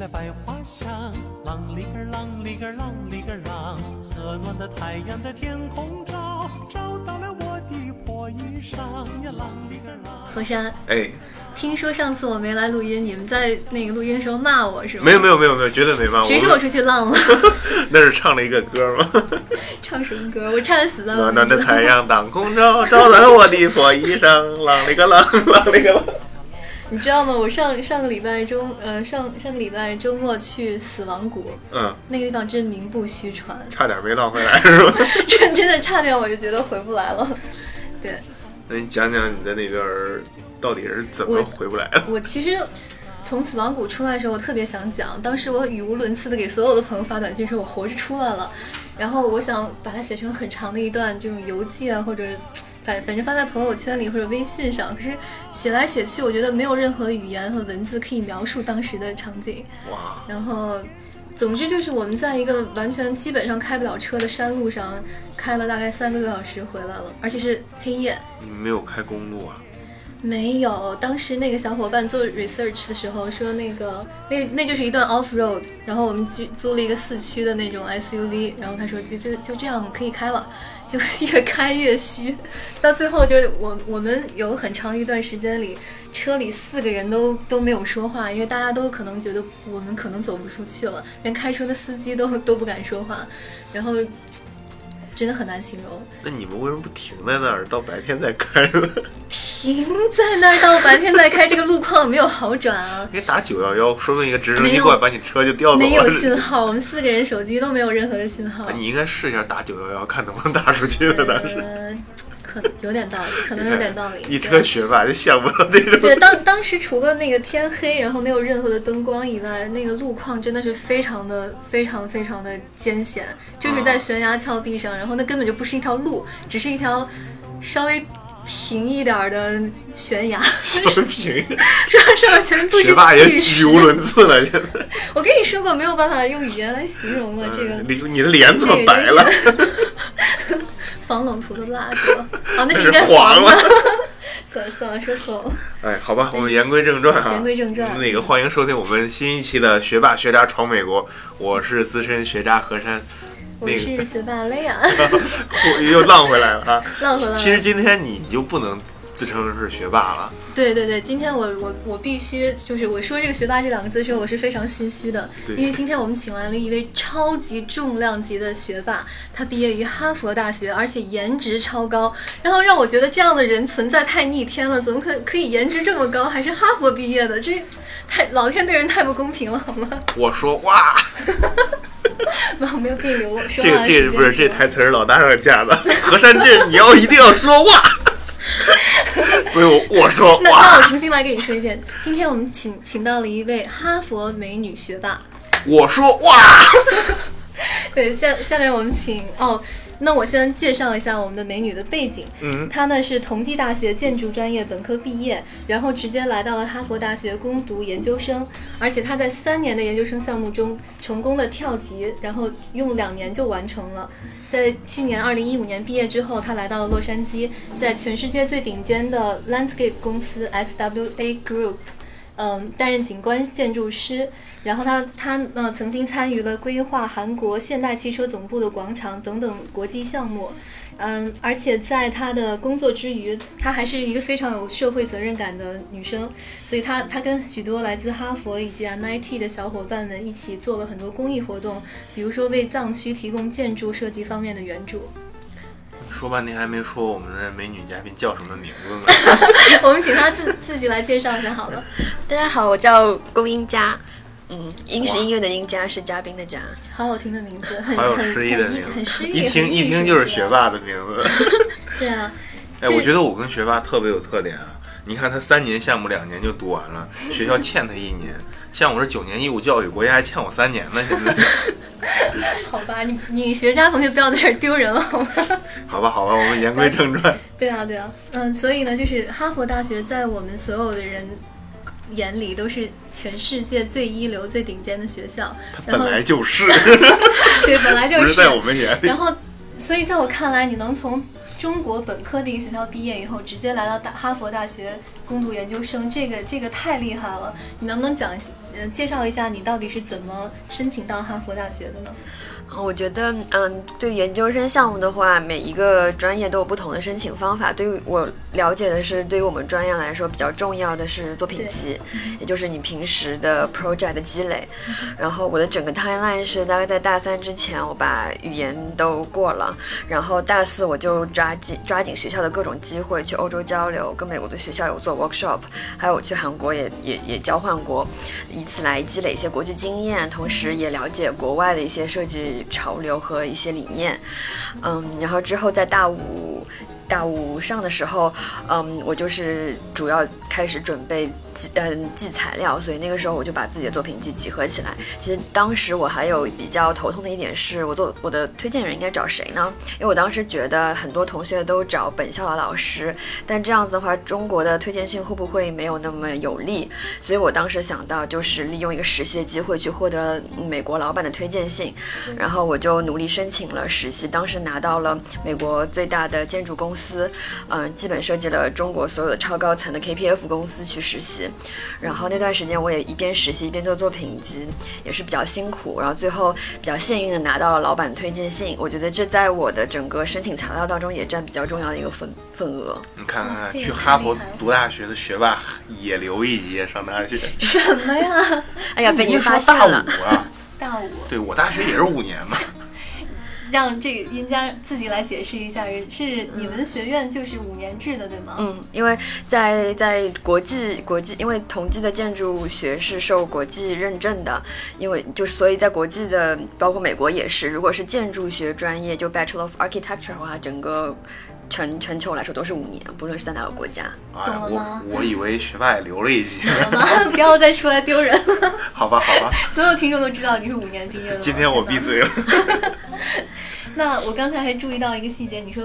来百花香，啷里个啷里个啷里个啷，和暖的太阳在天空照，照到了我的破衣裳呀，啷里个啷。何山，哎，听说上次我没来录音，你们在那个录音的时候骂我是吗？没有没有没有没有，绝对没骂谁说我出去浪了？那是唱了一个歌吗？唱什么歌？我差点死在暖暖的太阳 当空照，照暖我的破衣裳，啷里个啷，啷里个啷。你知道吗？我上上个礼拜周，呃，上上个礼拜周末去死亡谷，嗯，那个地方真名不虚传，差点没浪回来是吧？真真的差点我就觉得回不来了。对那你讲讲你在那边儿到底是怎么回不来的？我其实从死亡谷出来的时候，我特别想讲，当时我语无伦次的给所有的朋友发短信说我活着出来了，然后我想把它写成很长的一段这种游记啊，或者反反正发在朋友圈里或者微信上，可是写来写去，我觉得没有任何语言和文字可以描述当时的场景。哇，然后，总之就是我们在一个完全基本上开不了车的山路上开了大概三个多小时回来了，而且是黑夜。你们没有开公路啊？没有，当时那个小伙伴做 research 的时候说，那个那那就是一段 off road，然后我们租租了一个四驱的那种 SUV，然后他说就就就这样可以开了，就越开越虚，到最后就我我们有很长一段时间里，车里四个人都都没有说话，因为大家都可能觉得我们可能走不出去了，连开车的司机都 都不敢说话，然后真的很难形容。那你们为什么不停在那儿，到白天再开呢？停在那儿到白天再开，这个路况没有好转啊。你打九幺幺，说不定一个直升机过来把你车就调走了。没有信号，我们四个人手机都没有任何的信号。啊你应该试一下打九幺幺，看能不能打出去的。当时呃，可有点道理，可能有点道理。一车学霸就想不到这种。对，当当时除了那个天黑，然后没有任何的灯光以外，那个路况真的是非常的、非常、非常的艰险，就是在悬崖峭壁上，然后那根本就不是一条路，只是一条稍微平一点儿的悬崖，小平，上上全都是学霸也语无伦次了。现在 我跟你说过，没有办法用语言来形容了，这个嗯你你的脸怎么白了？防冷涂的蜡烛，啊，那是应该黄了。算了算了，说错了。哎，好吧，我们言归正传啊。言归正传那个欢迎收听我们新一期的《学霸学渣闯美国》，我是资深学渣何山。我那个是学霸雷亚，我又浪回来了啊！浪回来了。其实今天你就不能自称是学霸了，对对对，今天我我我必须就是我说这个学霸这两个字的时候，我是非常心虚的，对。因为今天我们请来了一位超级重量级的学霸，他毕业于哈佛大学，而且颜值超高，然后让我觉得这样的人存在太逆天了，怎么可可以颜值这么高，还是哈佛毕业的，这太老天对人太不公平了，好吗？我说哇，没有没有给你留说这个话这个不是这台词儿老大上架的，河山这你要一定要说话，所以我我说那那我，重新来给你说一遍，今天我们请请到了一位哈佛美女学霸。我说哇，对，下下面我们请哦，那我先介绍一下我们的美女的背景。嗯她呢是同济大学建筑专业本科毕业，然后直接来到了哈佛大学攻读研究生，而且她在三年的研究生项目中成功的跳级，然后用两年就完成了。在去年二零一五年毕业之后，她来到了洛杉矶，在全世界最顶尖的 landscape 公司 SWA Group。嗯，担任景观建筑师，然后他他呢曾经参与了规划韩国现代汽车总部的广场等等国际项目，嗯，而且在他的工作之余，她还是一个非常有社会责任感的女生，所以她她跟许多来自哈佛以及 MIT 的小伙伴们一起做了很多公益活动，比如说为藏区提供建筑设计方面的援助。说半天还没说我们的美女嘉宾叫什么名字呢？我们请她自自己来介绍一下好了。大家好，我叫龚英佳，嗯，音是音乐的音，佳是嘉宾的佳。好好听的名字，很好有诗意的名字，很诗意，一听一听就是学霸的名字。对啊，哎，我觉得我跟学霸特别有特点啊！你看他三年项目两年就读完了，学校欠他一年，像我是九年义务教育，国家还欠我三年呢。现在，好吧，你你学渣同学不要在这儿丢人了好吗？好吧，好吧，我们言归正传。对啊，对啊，嗯，所以呢，就是哈佛大学在我们所有的人眼里都是全世界最一流、最顶尖的学校。它本来就是，对，本来就不是在我们眼里然。后，所以在我看来，你能从中国本科的一个学校毕业以后，直接来到大哈佛大学攻读研究生，这个这个太厉害了。你能不能讲嗯、介绍一下你到底是怎么申请到哈佛大学的呢？我觉得，嗯，对研究生项目的话，每一个专业都有不同的申请方法。对于我了解的是，对于我们专业来说，比较重要的是作品集，也就是你平时的 project 的积累。然后我的整个 timeline 是大概在大三之前，我把语言都过了，然后大四我就抓紧抓紧学校的各种机会去欧洲交流，跟美国的学校有做 workshop，还有我去韩国也也也交换过，以此来积累一些国际经验，同时也了解国外的一些设计。潮流和一些理念，嗯，然后之后在大五大五上的时候，嗯，我就是主要开始准备。嗯，记材料，所以那个时候我就把自己的作品集集合起来。其实当时我还有比较头痛的一点是，我做我的推荐人应该找谁呢？因为我当时觉得很多同学都找本校的老师，但这样子的话，中国的推荐信会不会没有那么有利？所以我当时想到就是利用一个实习的机会去获得美国老板的推荐信，然后我就努力申请了实习。当时拿到了美国最大的建筑公司，嗯，基本设计了中国所有的超高层的 KPF 公司去实习。然后那段时间我也一边实习一边做作品集，也是比较辛苦。然后最后比较幸运的拿到了老板推荐信，我觉得这在我的整个申请材料当中也占比较重要的一个份份额。你看看去哈佛读大学的学霸也留一级上大学，什么呀？哎呀，被你发现了。大五啊，大五。对我大学也是五年嘛。让这个殷家自己来解释一下，是你们学院就是五年制的，对吗？嗯，因为在在国际国际，因为同济的建筑学是受国际认证的，因为就是所以在国际的，包括美国也是，如果是建筑学专业，就 Bachelor of Architecture 的话，整个全全球来说都是五年，不论是在哪个国家。懂了吗？我以为学霸也留了一级。懂了吗？不要再出来丢人了。好吧，好吧。所有听众都知道你是五年毕业的。今天我闭嘴了。那我刚才还注意到一个细节，你说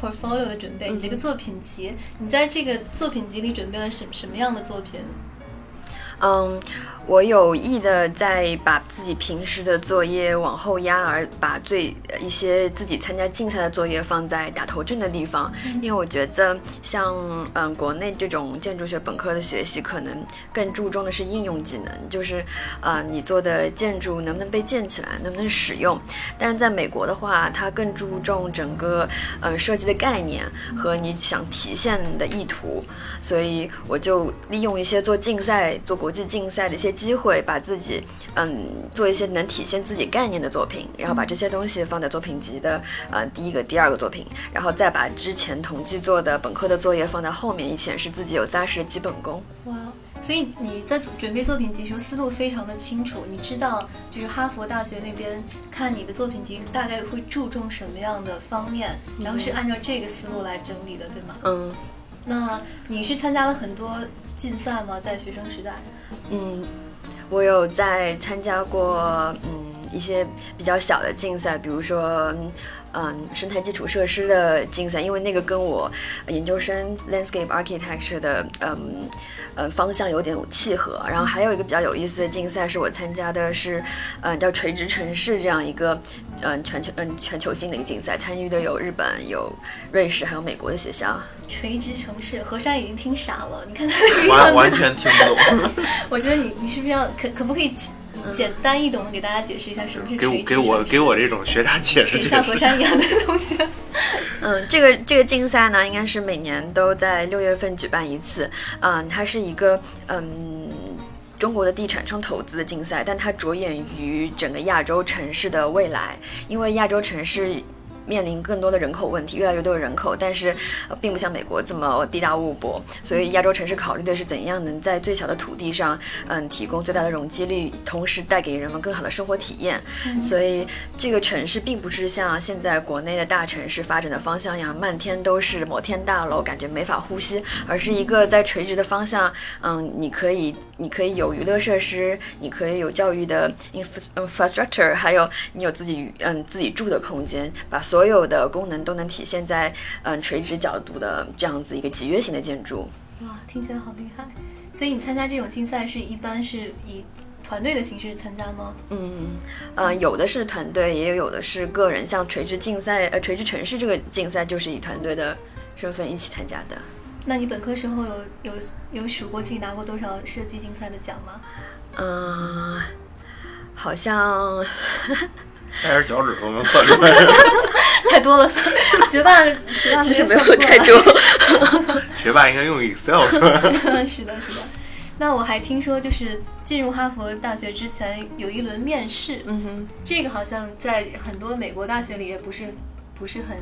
portfolio 的准备，你这个作品集，你在这个作品集里准备了什什么样的作品？嗯。我有意的在把自己平时的作业往后压，而把最一些自己参加竞赛的作业放在打头阵的地方，因为我觉得像嗯国内这种建筑学本科的学习，可能更注重的是应用技能，就是呃你做的建筑能不能被建起来，能不能使用。但是在美国的话，它更注重整个呃设计的概念和你想体现的意图，所以我就利用一些做竞赛、做国际竞赛的一些。机会把自己，嗯，做一些能体现自己概念的作品，然后把这些东西放在作品集的，呃，第一个、第二个作品，然后再把之前统计做的本科的作业放在后面，以显示自己有扎实的基本功。哇，所以你在准备作品集时候思路非常的清楚，你知道就是哈佛大学那边看你的作品集大概会注重什么样的方面，然后是按照这个思路来整理的，对吗？嗯。那你是参加了很多竞赛吗？在学生时代？嗯。我有在参加过，嗯，一些比较小的竞赛，比如说，嗯，生态基础设施的竞赛，因为那个跟我研究生 landscape architecture 的，嗯，呃，方向有点契合。然后还有一个比较有意思的竞赛，是我参加的是，嗯，叫垂直城市这样一个，嗯，全球，嗯，全球性的一个竞赛，参与的有日本、有瑞士，还有美国的学校。垂直城市，何山已经听傻了。你看他那个样子，完完全听不懂。我觉得你你是不是要可可不可以简单易懂的给大家解释一下什么是？给我给我给我这种学渣解释解释。像佛山一样的东西。嗯，这个这个竞赛呢，应该是每年都在六月份举办一次。嗯，它是一个嗯中国的地产商投资的竞赛，但它着眼于整个亚洲城市的未来，因为亚洲城市。面临更多的人口问题，越来越多的人口，但是呃，并不像美国这么地大物博，所以亚洲城市考虑的是怎样能在最小的土地上，嗯，提供最大的容积率，同时带给人们更好的生活体验。所以这个城市并不是像现在国内的大城市发展的方向一样，漫天都是摩天大楼，感觉没法呼吸，而是一个在垂直的方向，嗯，你可以，你可以有娱乐设施，你可以有教育的 infrastructure，还有你有自己，嗯，自己住的空间，把所所有的功能都能体现在嗯垂直角度的这样子一个集约型的建筑。哇，听起来好厉害！所以你参加这种竞赛是一般是以团队的形式参加吗？嗯呃，有的是团队，也有的是个人。像垂直竞赛，呃，垂直城市这个竞赛就是以团队的身份一起参加的。那你本科时候有有有数过自己拿过多少设计竞赛的奖吗？嗯，好像带着脚趾头能算出来。太多了，学霸学霸其实没有太多。学霸应该用 Excel 算。是的，是的。那我还听说，就是进入哈佛大学之前有一轮面试，嗯哼，这个好像在很多美国大学里也不是不是很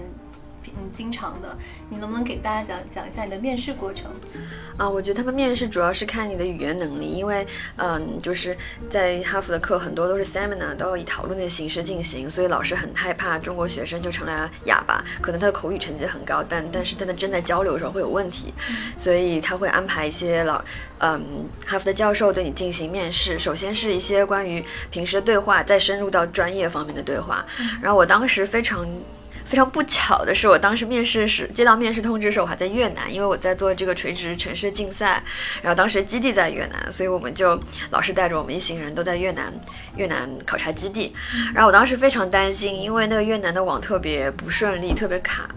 嗯经常的。你能不能给大家讲讲一下你的面试过程？啊，我觉得他们面试主要是看你的语言能力，因为嗯，就是在哈佛的课很多都是 seminar，都要以讨论的形式进行，所以老师很害怕中国学生就成了哑巴，可能他的口语成绩很高，但但是他的正在交流的时候会有问题，所以他会安排一些老嗯哈佛的教授对你进行面试，首先是一些关于平时的对话，再深入到专业方面的对话，然后我当时非常。非常不巧的是，我当时面试时接到面试通知的时候，我还在越南，因为我在做这个垂直城市竞赛，然后当时基地在越南，所以我们就老师带着我们一行人都在越南越南考察基地，然后我当时非常担心，因为那个越南的网特别不顺利，特别卡，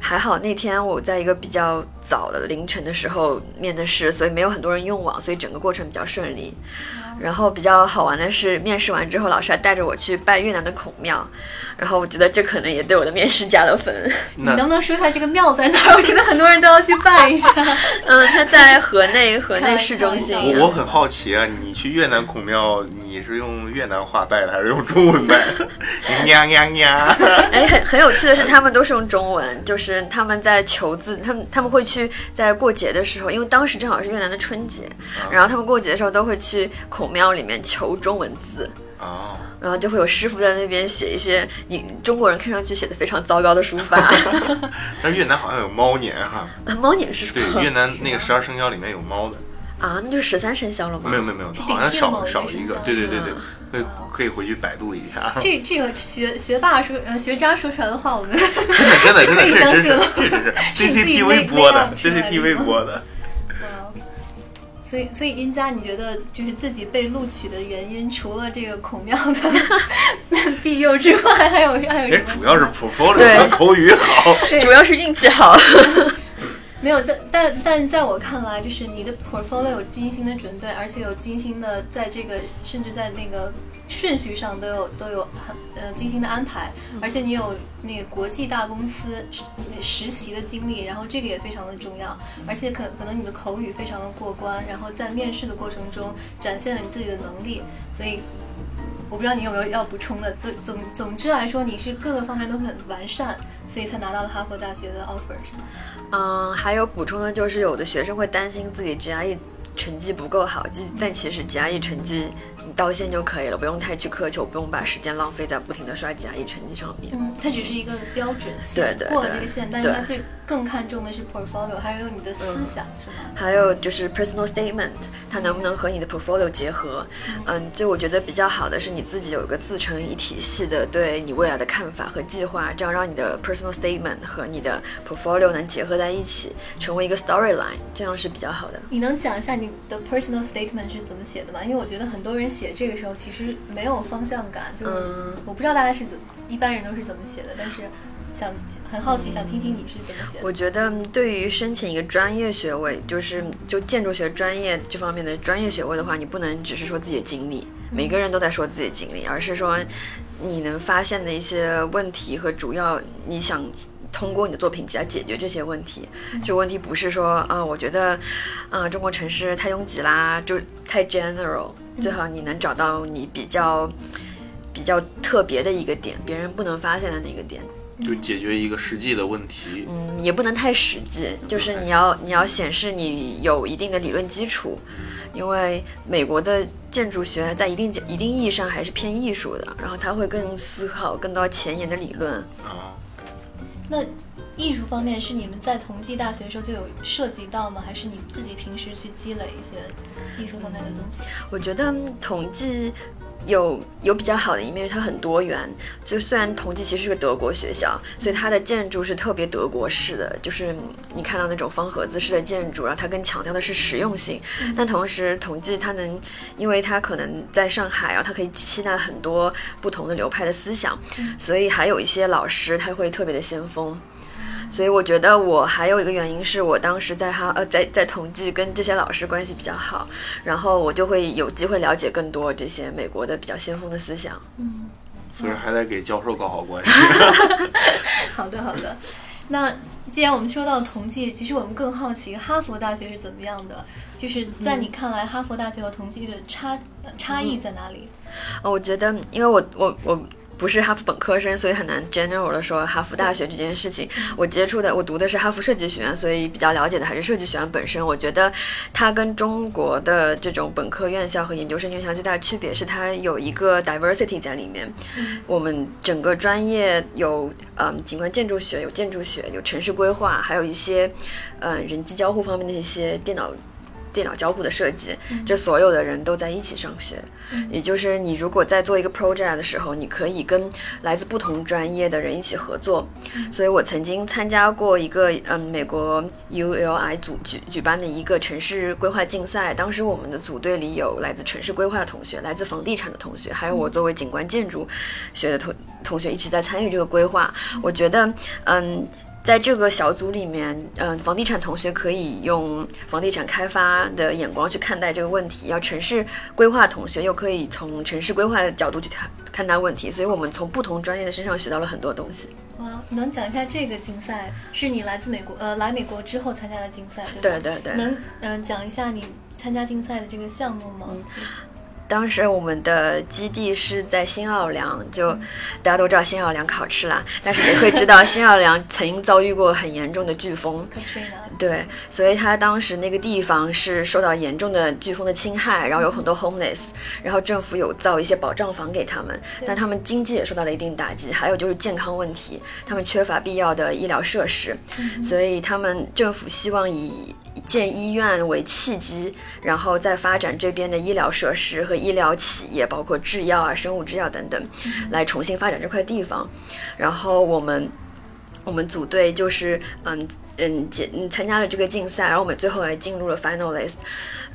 还好那天我在一个比较早的凌晨的时候面的试，所以没有很多人用网，所以整个过程比较顺利。然后比较好玩的是，面试完之后，老师还带着我去拜越南的孔庙，然后我觉得这可能也对我的面试加了分。你能不能说一下这个庙在哪儿？我觉得很多人都要去拜一下。嗯，它在河内，河内市中心。我我很好奇啊，你去越南孔庙，你是用越南话拜的，还是用中文拜 的？呀呀呀！哎，很很有趣的是，他们都是用中文，就是他们在求字，他们他们会去在过节的时候，因为当时正好是越南的春节，然后他们过节的时候都会去孔庙里面求中文字。哦，然后就会有师傅在那边写一些你中国人看上去写的非常糟糕的书法。但越南好像有猫年哈。猫年是什对，越南那个十二生肖里面有猫的。啊，那就是十三生肖了吗？没有没有没有，好像少少一个。一个对对对对啊，可以可以回去百度一下。这这个学学霸说呃学渣说出来的话，我们真的真的真的 可以这真是相信吗这真是 是你自己 CCTV 播的没出来的，CCTV 播的。所以，所以殷佳，你觉得就是自己被录取的原因，除了这个孔庙的 庇佑之外，还有还有哎，什么？主要是 portfolio 对和口语好。对主要是运气好。没有在，但但在我看来，就是你的 portfolio 有精心的准备，而且有精心的在这个甚至在那个顺序上都有都有很呃精心的安排，而且你有那个国际大公司实实习的经历，然后这个也非常的重要，而且可可能你的口语非常的过关，然后在面试的过程中展现了你自己的能力，所以。我不知道你有没有要补充的。总总总之来说，你是各个方面都很完善，所以才拿到了哈佛大学的 offer，是吗？嗯，还有补充的就是，有的学生会担心自己 GRE 成绩不够好，其但其实 GRE 成绩你到线就可以了，不用太去苛求，不用把时间浪费在不停的刷 GRE 成绩上面。嗯，它只是一个标准线，对对对过了这个线，但是对它最更看重的是 portfolio，还有你的思想，是吗？还有就是 personal statement，它能不能和你的 portfolio 结合？嗯，就我觉得比较好的是你自己有一个自成一体系的对你未来的看法和计划，这样让你的 personal statement 和你的 portfolio 能结合在一起，成为一个 storyline，这样是比较好的。你能讲一下你的 personal statement 是怎么写的吗？因为我觉得很多人写这个时候其实没有方向感，就是嗯我不知道大家是怎么，一般人都是怎么写的，但是想很好奇，想听听你是怎么写的。我觉得对于申请一个专业学位，就是就建筑学专业这方面的专业学位的话，你不能只是说自己的经历，每个人都在说自己的经历，而是说你能发现的一些问题和主要你想。通过你的作品集来解决这些问题，这个问题不是说啊，我觉得啊，中国城市太拥挤啦，就太 general，最好你能找到你比较比较特别的一个点，别人不能发现的那个点。就解决一个实际的问题。嗯，也不能太实际，就是你要你要显示你有一定的理论基础，因为美国的建筑学在一定一定意义上还是偏艺术的，然后他会更思考更多前沿的理论。啊，那艺术方面是你们在同济大学的时候就有涉及到吗？还是你自己平时去积累一些艺术方面的东西？我觉得统计有有比较好的一面，它很多元。就虽然同济其实是个德国学校，所以它的建筑是特别德国式的，就是你看到那种方盒子式的建筑，然后它更强调的是实用性。但同时，同济它能，因为它可能在上海啊，它可以吸纳很多不同的流派的思想，所以还有一些老师他会特别的先锋。所以我觉得我还有一个原因是我当时在哈呃在在同济跟这些老师关系比较好，然后我就会有机会了解更多这些美国的比较先锋的思想。嗯所以还得给教授搞好关系。好的，好的。那既然我们说到同济，其实我们更好奇哈佛大学是怎么样的？就是在你看来，哈佛大学和同济的差呃差异在哪里？哦，我觉得，因为我我我不是哈佛本科生，所以很难 general 的说哈佛大学这件事情。我接触的，我读的是哈佛设计学院，所以比较了解的还是设计学院本身。我觉得它跟中国的这种本科院校和研究生院校最大的区别是，它有一个 diversity 在里面。我们整个专业有嗯景观建筑学，有建筑学，有城市规划，还有一些嗯人机交互方面的一些电脑。电脑交互的设计，这所有的人都在一起上学，也就是你如果在做一个 project 的时候，你可以跟来自不同专业的人一起合作。所以我曾经参加过一个嗯美国 ULI 组举举办的一个城市规划竞赛，当时我们的组队里有来自城市规划的同学，来自房地产的同学，还有我作为景观建筑学的同同学一起在参与这个规划。我觉得嗯。在这个小组里面，嗯、房地产同学可以用房地产开发的眼光去看待这个问题，要城市规划同学又可以从城市规划的角度去看看待问题，所以我们从不同专业的身上学到了很多东西。哇，能讲一下这个竞赛是你来自美国呃来美国之后参加的竞赛对吧？对对对能嗯、讲一下你参加竞赛的这个项目吗？当时我们的基地是在新奥良，就大家都知道新奥良烤翅啦，但是也会知道新奥良曾经遭遇过很严重的飓风。对，所以他当时那个地方是受到严重的飓风的侵害，然后有很多 homeless，然后政府有造一些保障房给他们，但他们经济也受到了一定打击，还有就是健康问题，他们缺乏必要的医疗设施，所以他们政府希望以建医院为契机，然后再发展这边的医疗设施和医疗企业，包括制药啊、生物制药等等，来重新发展这块地方。然后我们我们组队就是嗯嗯结嗯参加了这个竞赛，然后我们最后还进入了 finalist，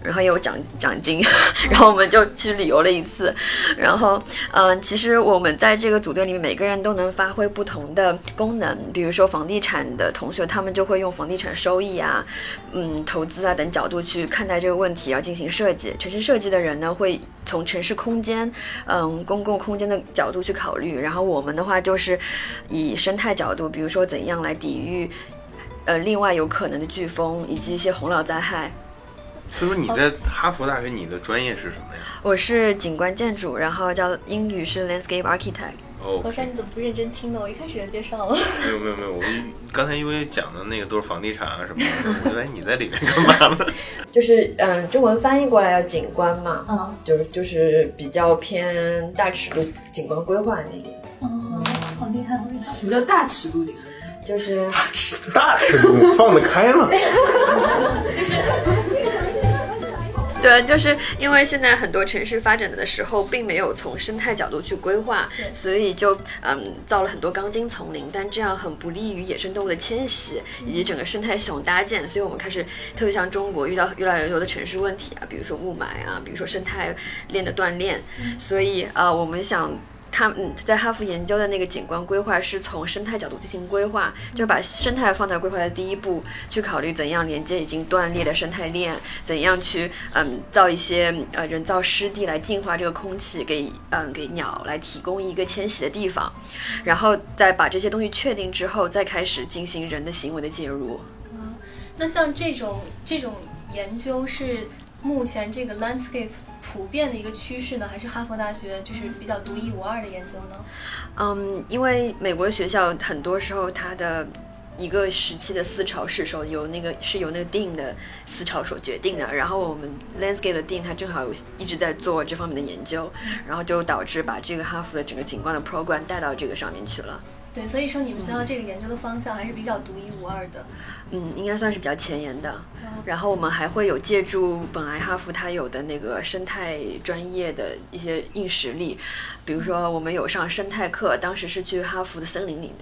然后也有奖奖金，然后我们就去旅游了一次，然后嗯其实我们在这个组队里面每个人都能发挥不同的功能，比如说房地产的同学他们就会用房地产收益啊，嗯投资啊等角度去看待这个问题，要进行设计。城市设计的人呢会从城市空间嗯公共空间的角度去考虑，然后我们的话就是以生态角度，比如说怎样来抵御。呃，另外有可能的飓风以及一些洪涝灾害。所以说你在哈佛大学，你的专业是什么呀？我是景观建筑，然后叫英语是 landscape architect。哦罗珊，你怎么不认真听呢？我一开始就介绍了。没有没有没有，我刚才因为讲的那个都是房地产啊什么的，我觉得哎你在里面干嘛呢？就是嗯，中文翻译过来叫景观嘛，嗯，就是就是比较偏大尺度景观规划那里，哦，好厉害，好厉害。什么叫大尺度景观？就是大尺度放得开吗？对，就是因为现在很多城市发展的时候，并没有从生态角度去规划，所以就嗯造了很多钢筋丛林，但这样很不利于野生动物的迁徙以及整个生态系统搭建。所以我们开始，特别像中国遇到越来越多的城市问题啊，比如说雾霾啊，比如说生态链的断裂，所以呃我们想。他嗯，在哈佛研究的那个景观规划是从生态角度进行规划，就把生态放在规划的第一步，去考虑怎样连接已经断裂的生态链，怎样去嗯造一些呃人造湿地来净化这个空气，给嗯给鸟来提供一个迁徙的地方，然后再把这些东西确定之后，再开始进行人的行为的介入。嗯那像这种这种研究是目前这个 landscape 普遍的一个趋势呢，还是哈佛大学就是比较独一无二的研究呢？嗯，因为美国学校很多时候它的一个时期的思潮是受由那个是由那个 dean 的思潮所决定的，然后我们 landscape 的 dean 他正好有一直在做这方面的研究，然后就导致把这个哈佛的整个景观的 program 带到这个上面去了。对，所以说你们学校这个研究的方向还是比较独一无二的。嗯，应该算是比较前沿的。然后我们还会有借助本来哈佛它有的那个生态专业的一些硬实力，比如说我们有上生态课，当时是去哈佛的森林里面，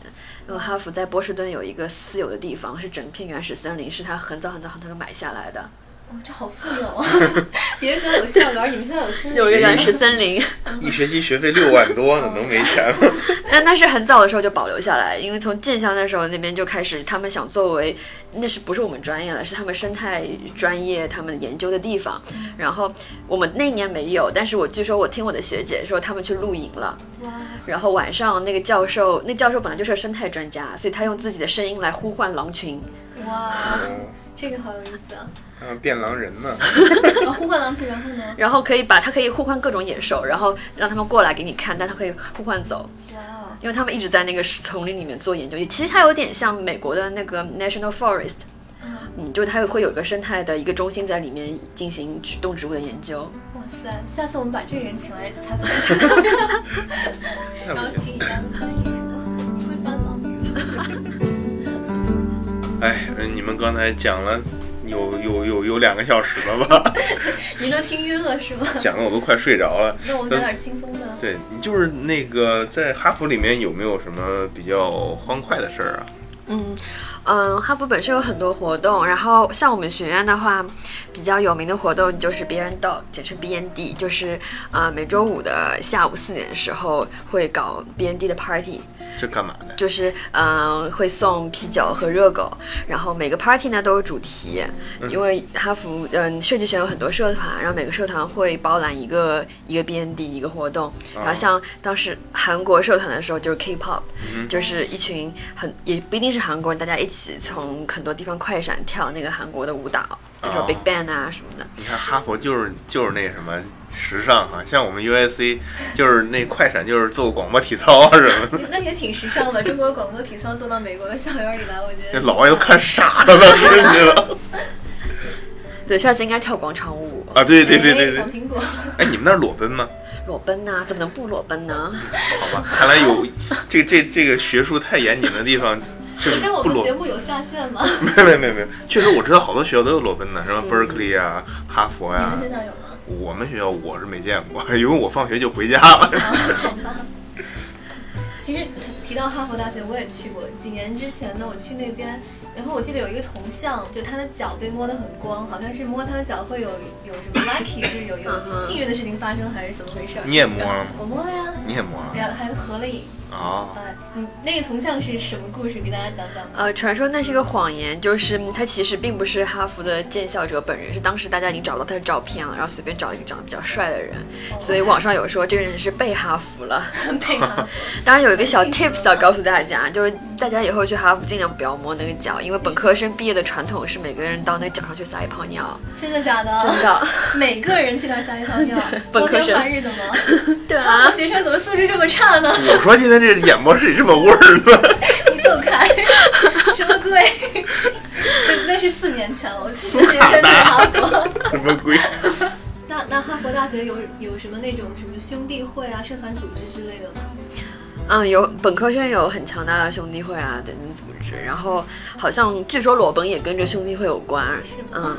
因为哈佛在波士顿有一个私有的地方，是整片原始森林，是他很早很早很早就买下来的。哦，这好富有啊！别的学校有校园，你们学校有森林，有一个原始森林。一学期学费六万多呢，能没钱吗？那那是很早的时候就保留下来，因为从建校那时候那边就开始，他们想作为那是不是我们专业了，是他们生态专业他们研究的地方。然后我们那年没有，但是我据说我听我的学姐说他们去露营了。哇，然后晚上那个教授，那教授本来就是个生态专家，所以他用自己的声音来呼唤狼群。哇，哦，这个好有意思啊！嗯，变狼人呢？啊，呼唤狼群，然后呢？然后可以把它可以互换各种野兽，然后让他们过来给你看，但它可以互换走，哇哦，因为他们一直在那个丛林里面做研究。其实它有点像美国的那个 National Forest，嗯，就它会有一个生态的一个中心在里面进行植动植物的研究。哇塞！下次我们把这个人请来采访 一下，然后。请你来哎，你们刚才讲了有有有有两个小时了吧？你都听晕了是吗？讲的我都快睡着了。那我们讲点轻松的。对你就是那个在哈佛里面有没有什么比较欢快的事儿啊？嗯嗯，哈佛本身有很多活动，然后像我们学院的话，比较有名的活动就是别人 dog，简称 BND，就是呃每周五的下午四点的时候会搞 BND 的 party。这干嘛的？就是嗯、呃会送啤酒和热狗，然后每个 party 呢都有主题，因为哈佛嗯、设计学院有很多社团，然后每个社团会包揽一个一个 BND 一个活动，然后像当时韩国社团的时候就是 K-pop，、就是一群很也不一定是韩国人，大家一起从很多地方快闪跳那个韩国的舞蹈，比如说哦 Big Bang 啊什么的。你看哈佛就是就是那什么时尚啊、像我们 USC 就是那快闪就是做广播体操啊 什么的，那也挺时尚的，中国广播体操做到美国的校园里来，我觉得老外都看傻了，甚至了对，下次应该跳广场舞。啊！对对对对对哎小，苹果，哎，你们那儿裸奔吗？裸奔呐、怎么能不裸奔呢？好吧，看来有这这这个学术太严谨的地方，就可是我不裸们节。目有下线吗？没有没有没没，确实我知道好多学校都有裸奔的，什么 Berkeley 啊、哈佛呀、你们学校有吗？我们学校我是没见过，因为我放学就回家了。好吧。其实提到哈佛大学，我也去过。几年之前呢，我去那边，然后我记得有一个铜像，就他的脚被摸得很光，好像是摸他的脚会有有什么 lucky，就是有有幸运的事情发生，还是怎么回事？你也摸了吗我摸了呀，你也摸了然后还合了影。哦？哎，你那个铜像是什么故事？给大家讲讲吧。呃，传说那是一个谎言，就是嗯他其实并不是哈佛的建校者本人，是当时大家已经找到他的照片了，然后随便找了一个长得比较帅的人，所以网上有说这个人是被哈佛了。被哈当然有一个小 tips 要告诉大家，就是大家以后去哈佛尽量不要摸那个脚，因为本科生毕业的传统是每个人到那个脚上去撒一泡尿，真的假的？真的。每个人去那儿撒一泡尿，本科生日的吗？对啊学生怎么素质这么差呢？我说今天这演播室里这么味儿吗？你走开！什么鬼？那那是四年前了，我去四年前去哈佛。什么鬼？那那哈佛大学有有什么那种什么兄弟会啊、社团组织之类的吗？嗯，有本科生有很强大的兄弟会啊等等组织，然后好像据说裸奔也跟这兄弟会有关，嗯。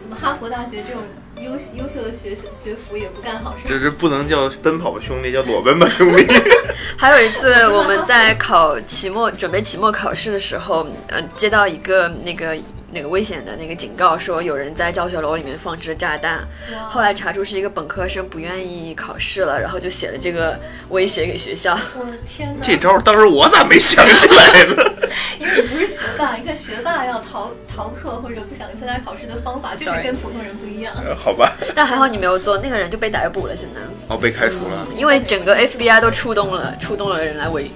怎么哈佛大学这种优优秀的学学府也不干好事？就是不能叫奔跑吧兄弟，叫裸奔吧兄弟。还有一次，我们在考期末准备期末考试的时候，呃，接到一个那个那个危险的那个警告，说有人在教学楼里面放置了炸弹。后来查出是一个本科生不愿意考试了，然后就写了这个威胁给学校。我的天哪！这招当时我咋没想起来呢？因为你不是学霸，你看学霸要逃逃课或者不想参加考试的方法，就是跟普通人不一样。呃 好吧，但还好你没有做，那个人就被逮捕了。现在，哦，被开除了。因为整个 FBI 都出动了，出动了人来围，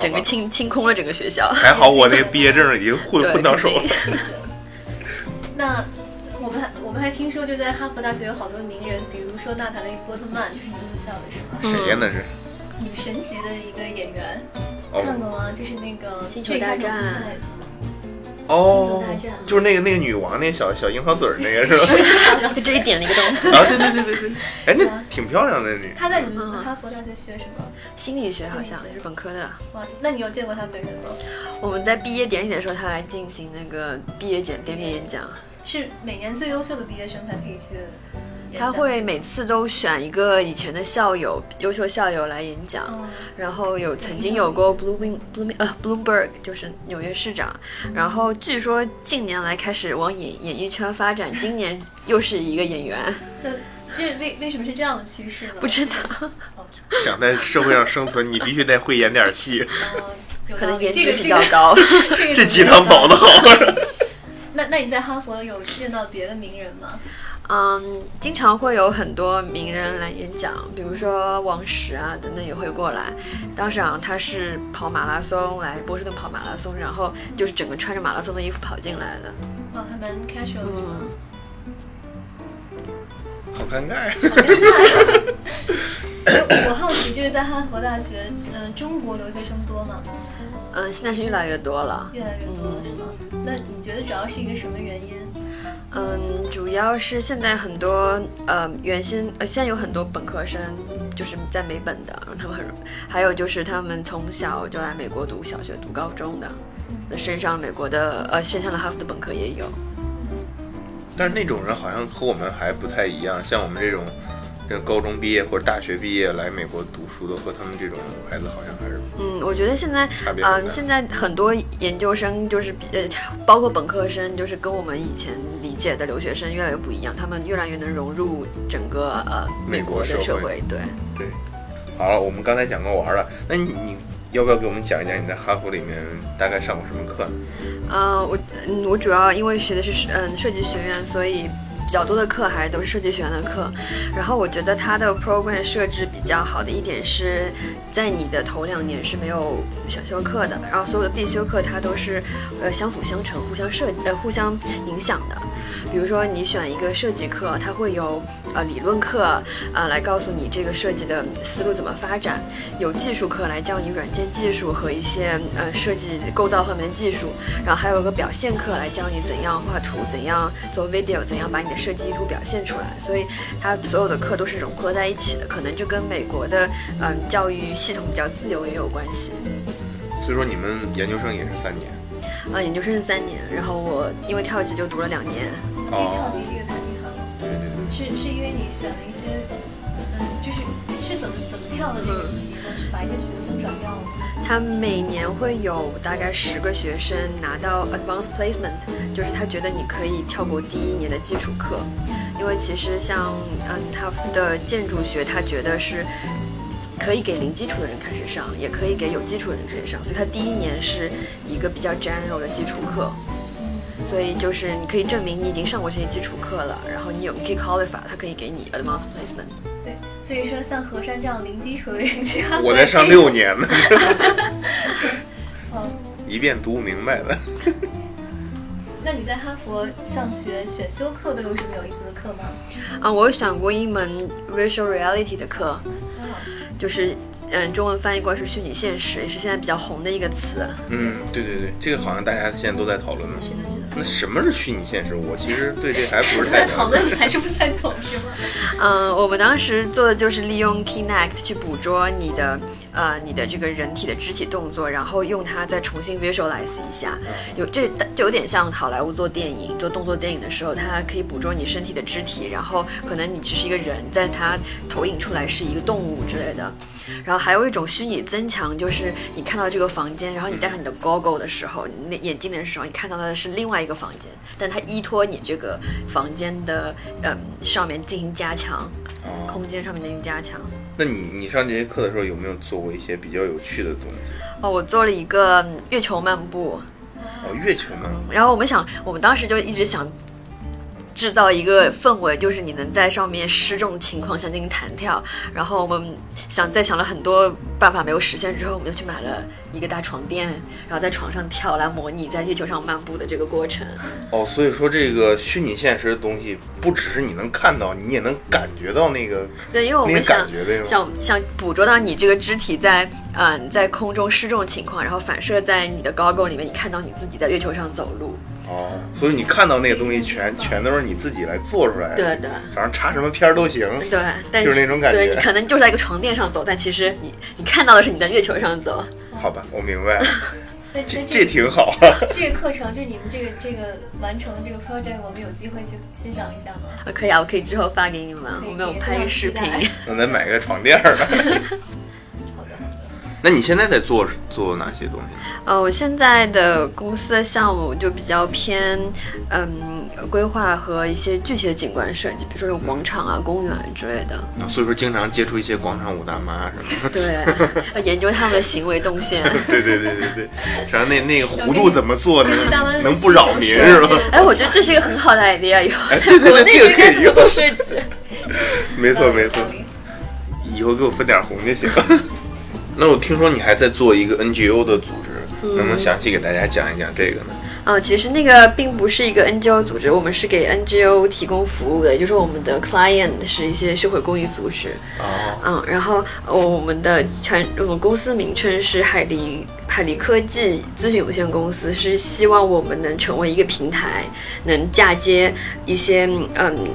整个清清空了整个学校。还好我那个毕业证已经混混到手了那我们还我们还听说，就在哈佛大学有好多名人，比如说娜塔莉波特曼，就是你们学校的是吗？谁呀那是？女神级的一个演员，哦看过吗？就是那个星球大战哦星球大战，就是那个那个女王，那小小樱桃嘴儿那个是吧？就这里点了一个东西。啊，对对对对对，哎，那挺漂亮的那女。她在你们嗯哈佛大学学什么？心理学好像是本科的。哇，那你有见过她本人吗？我们在毕业典礼的时候，她来进行那个毕业简典礼演讲。是每年最优秀的毕业生才可以去他会每次都选一个以前的校友、优秀校友来演讲，嗯。然后有曾经有过 Blooming Blooming 呃 Bloomberg 就是纽约市长，然后据说近年来开始往演演艺圈发展，今年又是一个演员，那这为为什么是这样的趋势呢？不知道，想在社会上生存，你必须得会演点戏。可能颜值比较高。这鸡汤保的。好。那那你在哈佛有见到别的名人吗？嗯，经常会有很多名人来演讲，比如说王石啊等等也会过来。当时啊他是跑马拉松来波士顿跑马拉松，然后就是整个穿着马拉松的衣服跑进来的。哦，还蛮 casual 的是吗？嗯，好尴尬呀！好尴尬。我我好奇，就是在哈佛大学，嗯、中国留学生多吗？嗯，现在是越来越多了。越来越多了，是吗？那你觉得主要是一个什么原因？嗯，主要是现在很多呃，原先呃，现在有很多本科生就是在美本的，然后他们很，还有就是他们从小就来美国读小学、读高中的，那身上美国的呃，身上的哈佛的本科也有。但是那种人好像和我们还不太一样，像我们这种这高中毕业或者大学毕业来美国读书的，和他们这种孩子好像还是嗯，我觉得现在，嗯、大。现在很多研究生就是比呃，包括本科生，就是跟我们以前理解的留学生越来越不一样，他们越来越能融入整个呃美国的社会对。对，好了，我们刚才讲过玩了，那你你要不要给我们讲一讲你在哈佛里面大概上过什么课呢？呃，我嗯，我主要因为学的是嗯设计学院，所以比较多的课还都是设计学院的课。然后我觉得它的 program 设置比较好的一点是，在你的头两年是没有选修课的，然后所有的必修课它都是呃相辅相成、互相设呃互相影响的。比如说你选一个设计课，它会有呃理论课呃来告诉你这个设计的思路怎么发展，有技术课来教你软件技术和一些呃设计构造方面的技术，然后还有个表现课来教你怎样画图，怎样做 video，怎样把你的设计意图表现出来。所以它所有的课都是融合在一起的，可能这跟美国的嗯、教育系统比较自由也有关系。所以说你们研究生也是三年呃，研究生是三年，然后我因为跳级就读了两年。这跳哦，级这个太厉害了，对对对，是是因为你选了一些，嗯，就是是怎么怎么跳的这个级呢？是把一些学分转掉了吗？他每年会有大概十个学生拿到 advanced placement，就是他觉得你可以跳过第一年的基础课，因为其实像嗯他的建筑学，他觉得是可以给零基础的人开始上，也可以给有基础的人开始上，所以他第一年是一个比较 general 的基础课。所以就是你可以证明你已经上过这些基础课了，然后你有你可以 qualify，他可以给你 advanced placement。对，所以说像何山这样零基础的人，我在上六。年呢，嗯，一遍读不明白的。那你在哈佛上学选修课都有什么有意思的课吗？啊，我有选过一门 visual reality 的课，就是嗯，中文翻译过来是虚拟现实，也是现在比较红的一个词。嗯，对对对，这个好像大家现在都在讨论呢。是的，是的。那什么是虚拟现实？我其实对这还不是太在 讨。论还是不太懂是吗？嗯，我们当时做的就是利用 Kinect 去捕捉你的呃你的这个人体的肢体动作，然后用它再重新 visualize 一下。有这就有点像好莱坞做电影、做动作电影的时候，它可以捕捉你身体的肢体，然后可能你只是一个人，但它投影出来是一个动物之类的。然后还有一种虚拟增强，就是你看到这个房间，然后你戴上你的 goggle 的时候，你那眼镜的时候，你看到的是另外一个房间，但它依托你这个房间的嗯上面进行加强，哦，空间上面进行加强。那你你上这节课的时候有没有做过一些比较有趣的东西？哦，我做了一个嗯月球漫步，哦，月球漫步？然后我们想，我们当时就一直想制造一个氛围，就是你能在上面失重的情况下进行弹跳。然后我们想在想了很多办法没有实现之后，我们就去买了一个大床垫，然后在床上跳来模拟在月球上漫步的这个过程。哦，所以说这个虚拟现实的东西，不只是你能看到，你也能感觉到那个对，因为我们想？想想捕捉到你这个肢体在嗯在空中失重情况，然后反射在你的 goggle 里面，你看到你自己在月球上走路。哦，所以你看到那个东西全全都是你自己来做出来的，对对。反正插什么片儿都行。对，但就是那种感觉对你可能就是在一个床垫上走，但其实你你看到的是你在月球上走。好吧，我明白 这这挺好。这个课程，就你们这个这个完成的这个 project，我们有机会去欣赏一下吗？啊可以啊，我可以之后发给你们，我们有拍个视频。我得买个床垫儿。那你现在在做做哪些东西？呃，我现在的公司的项目就比较偏，嗯，规划和一些具体的景观设计，比如说这种广场啊、公园之类的。啊所以说经常接触一些广场舞大妈什么的。对，要研究他们的行为动线。对对对对对，然后那那个弧度怎么做能根据大妈的能不扰民是吧？哎，我觉得这是一个很好的 idea，以后哎在对对对国内 这个可以应该怎么做设计？没错没错，以后给我分点红就行。那我听说你还在做一个 NGO 的组织，能不能详细给大家讲一讲这个呢？啊，其实那个并不是一个 NGO 组织，我们是给 NGO 提供服务的，也就是我们的 client 是一些社会公益组织。哦，嗯，然后呃我们的全我们公司名称是海狸海狸科技咨询有限公司，是希望我们能成为一个平台，能嫁接一些嗯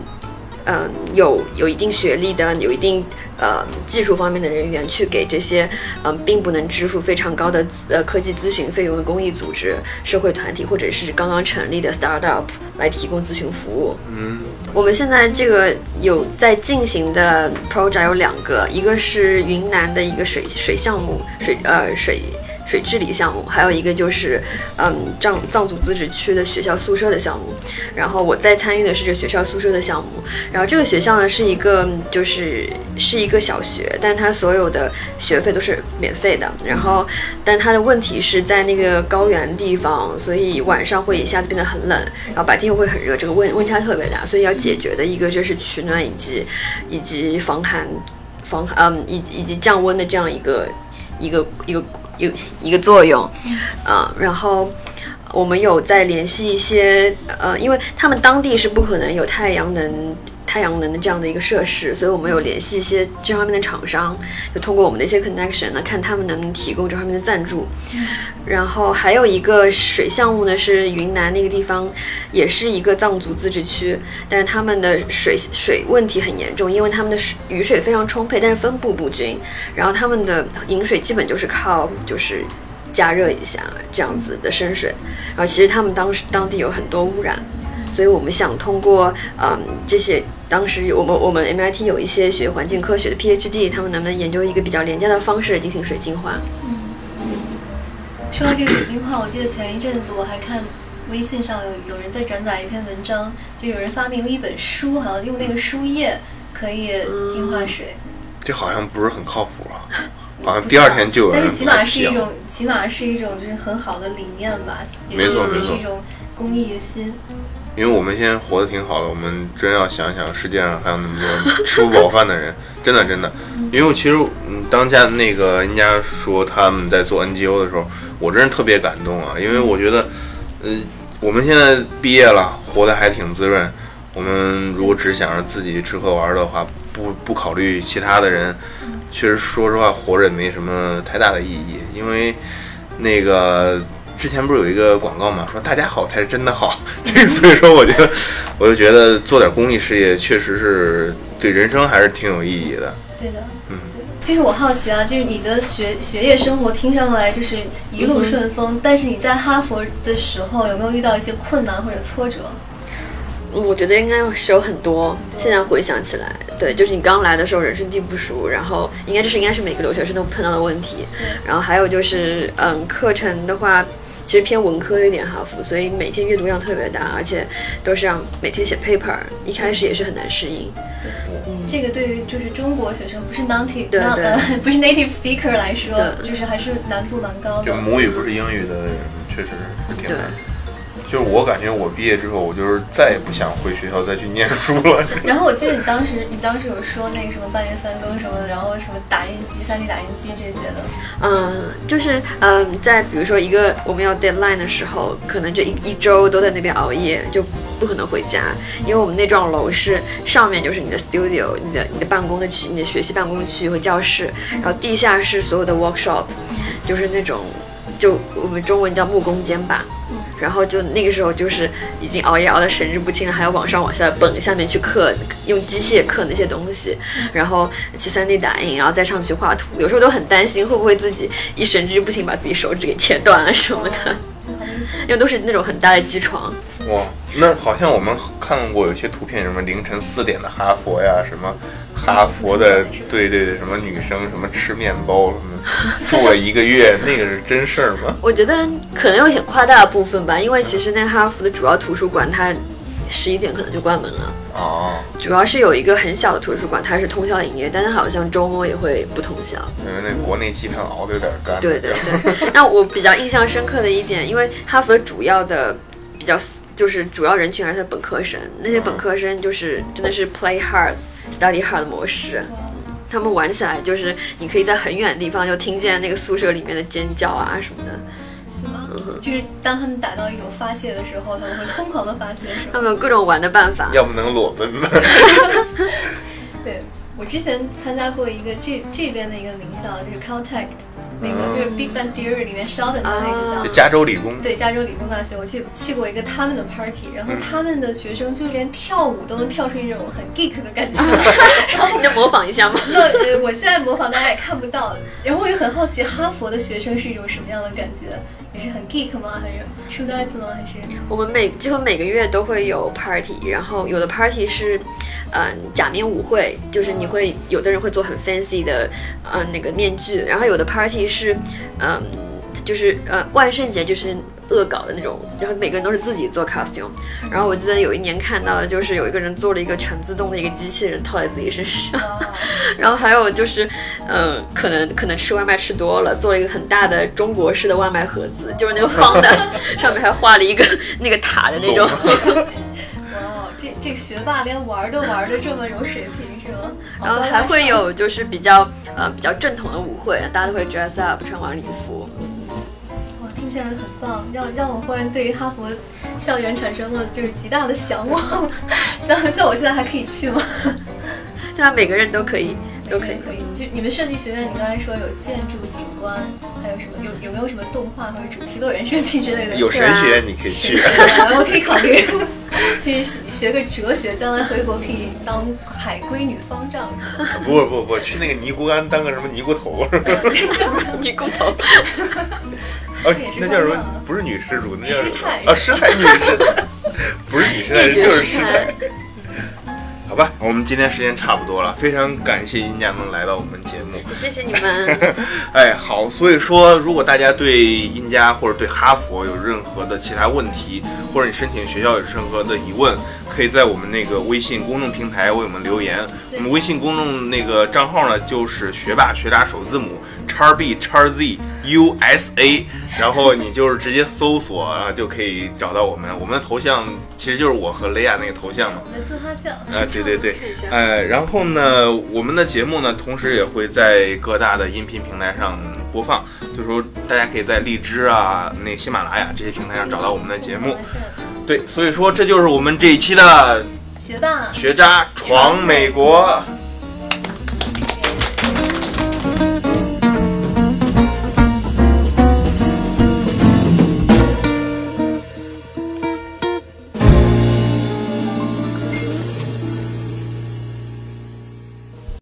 嗯有有一定学历的、有一定呃技术方面的人员，去给这些嗯并不能支付非常高的呃科技咨询费用的公益组织、社会团体或者是刚刚成立的 startup 来提供咨询服务。嗯，我们现在这个有在进行的 project 有两个，一个是云南的一个水水项目，水呃水水治理项目，还有一个就是嗯藏藏族自治区的学校宿舍的项目。然后我在参与的是这学校宿舍的项目。然后这个学校呢是一个就是是一个小学，但它所有的学费都是免费的。然后但它的问题是在那个高原地方，所以晚上会一下子变得很冷，然后白天又会很热，这个温温差特别大。所以要解决的一个就是取暖以及以及防寒防嗯以以及降温的这样一个一个一个有一个作用，啊、然后。我们有在联系一些，呃，因为他们当地是不可能有太阳能、太阳能的这样的一个设施，所以我们有联系一些这方面的厂商，就通过我们的一些 connection 呢，看他们能不能提供这方面的赞助。然后还有一个水项目呢，是云南那个地方，也是一个藏族自治区，但是他们的水水问题很严重，因为他们的水雨水非常充沛，但是分布不均，然后他们的饮水基本就是靠就是加热一下这样子的生水，然后其实他们当时当地有很多污染，所以我们想通过嗯这些。当时我们我们 MIT 有一些学环境科学的 PhD，他们能不能研究一个比较廉价的方式进行水净化？说到这个水净化，我记得前一阵子我还看微信上有有人在转载一篇文章，就有人发明了一本书，好像用那个书页可以净化水。这好像不是很靠谱啊，好像第二天就有人但是起码是一种，起码是一种就是很好的理念吧，也是错没错也是一种公益的心。因为我们现在活得挺好的，我们真要想想世界上还有那么多吃不饱饭的人，真的真的。因为其实，嗯，当家那个人家说他们在做 NGO 的时候，我真是特别感动啊，因为我觉得，呃，我们现在毕业了，活得还挺滋润。我们如果只想着自己吃喝玩的话，不不考虑其他的人，确实说实话，活着也没什么太大的意义。因为那个之前不是有一个广告嘛，说大家好才是真的好。这个 所以说，我觉得我就觉得做点公益事业，确实是对人生还是挺有意义的。对的，嗯对。就是我好奇啊，就是你的学学业生活听上来就是一路顺风，但是你在哈佛的时候有没有遇到一些困难或者挫折？嗯我觉得应该是有很多。现在回想起来，对，就是你刚来的时候人生地不熟，然后应该这是应该是每个留学生都碰到的问题。然后还有就是，嗯，课程的话，其实偏文科一点哈佛，所以每天阅读量特别大，而且都是让每天写 paper，一开始也是很难适应。对这个对于就是中国学生不是 native 对 not- 对呃 不是 native speaker 来说，对就是还是难度蛮高的。就母语不是英语的人，确实是挺对难。就是我感觉我毕业之后，我就是再也不想回学校再去念书了。然后我记得你当时你当时有说那个什么半夜三更什么的，然后什么打印机、三 D 打印机这些的。嗯，就是嗯，在比如说一个我们要 deadline 的时候，可能这一一周都在那边熬夜，就不可能回家，因为我们那幢楼是上面就是你的 studio，你的你的办公的区，你的学习办公区和教室，然后地下室所有的 workshop，就是那种就我们中文叫木工间吧。然后就那个时候就是已经熬夜熬得神志不清了，还要往上往下蹦，下面去刻，用机械刻那些东西，然后去 3D 打印，然后再上去去画图。有时候都很担心会不会自己一神志不清把自己手指给切断了什么的，因为都是那种很大的机床。哇，那好像我们看过有些图片，什么凌晨四点的哈佛呀，什么哈佛的，对对对，什么女生什么吃面包什么，住了一个月，那个是真事儿吗？我觉得可能有点夸大的部分吧，因为其实那哈佛的主要图书馆它十一点可能就关门了，哦，主要是有一个很小的图书馆，它是通宵营业，但它好像周末也会不通宵。因为那国内鸡汤熬的有点干。对对对，那我比较印象深刻的一点，因为哈佛主要的比较就是主要人群还是本科生，那些本科生就是真的是 play hard study hard 的模式，他们玩起来就是你可以在很远的地方就听见那个宿舍里面的尖叫啊什么的，是吗？就是当他们达到一种发泄的时候，他们会疯狂的发泄，是吗？他们有各种玩的办法。要不能裸奔吗？对我之前参加过一个这这边的一个名校，就是 Caltact，那个就是 Big Bang Theory 里面 Sheldon 的那个校啊就。加州理工。对，加州理工大学，我去去过一个他们的 party，然后他们的学生就连跳舞都能跳出一种很 geek 的感觉。然后你能模仿一下吗？那呃，我现在模仿大家也看不到，然后我也很好奇，哈佛的学生是一种什么样的感觉？也是很 geek 吗？还是书呆子吗？还是我们每几乎每个月都会有 party，然后有的 party 是，嗯、假面舞会，就是你会有的人会做很 fancy 的，嗯、那个面具，然后有的 party 是，嗯、就是呃万圣节就是恶搞的那种，然后每个人都是自己做 costume。然后我记得有一年看到的就是有一个人做了一个全自动的一个机器人套在自己身上，然后还有就是，嗯、可能可能吃外卖吃多了，做了一个很大的中国式的外卖盒子，就是那个方的，上面还画了一个那个塔的那种。哇，这这学霸连玩都玩的这么有水平是吗？然后还会有就是比较呃比较正统的舞会，大家都会 dress up 穿晚礼服。哇，听起来很棒，让让我忽然对于哈佛校园产生了就是极大的向往。像像我现在还可以去吗？这样每个人都可以都可以。可以。就你们设计学院，你刚才说有建筑景观，还有什么有有没有什么动画或者主题乐园设计之类的？有神学你可以去。我可以考虑 去学个哲学，将来回国可以当海归女方丈。不不不，去那个尼姑庵当个什么尼姑头是吧？尼姑头，哦，那叫什么？不是女施主，那叫啊，师太女师太，不是女师太，就是师太师太。好吧，我们今天时间差不多了，非常感谢殷家能来到我们节目。谢谢你们。哎，好，所以说，如果大家对殷家或者对哈佛有任何的其他问题，或者你申请学校有任何的疑问，可以在我们那个微信公众平台为我们留言。我们微信公众那个账号呢，就是学霸学渣首字母叉 B 叉 Z U S A，然后你就是直接搜索啊，就可以找到我们。我们的头像其实就是我和雷亚那个头像嘛。我的自画像。啊，对对对 看一下，呃，然后呢，我们的节目呢，同时也会在各大的音频平台上播放，就是说大家可以在荔枝啊、那喜马拉雅这些平台上找到我们的节目。对，所以说这就是我们这一期的学霸。学渣闯美国。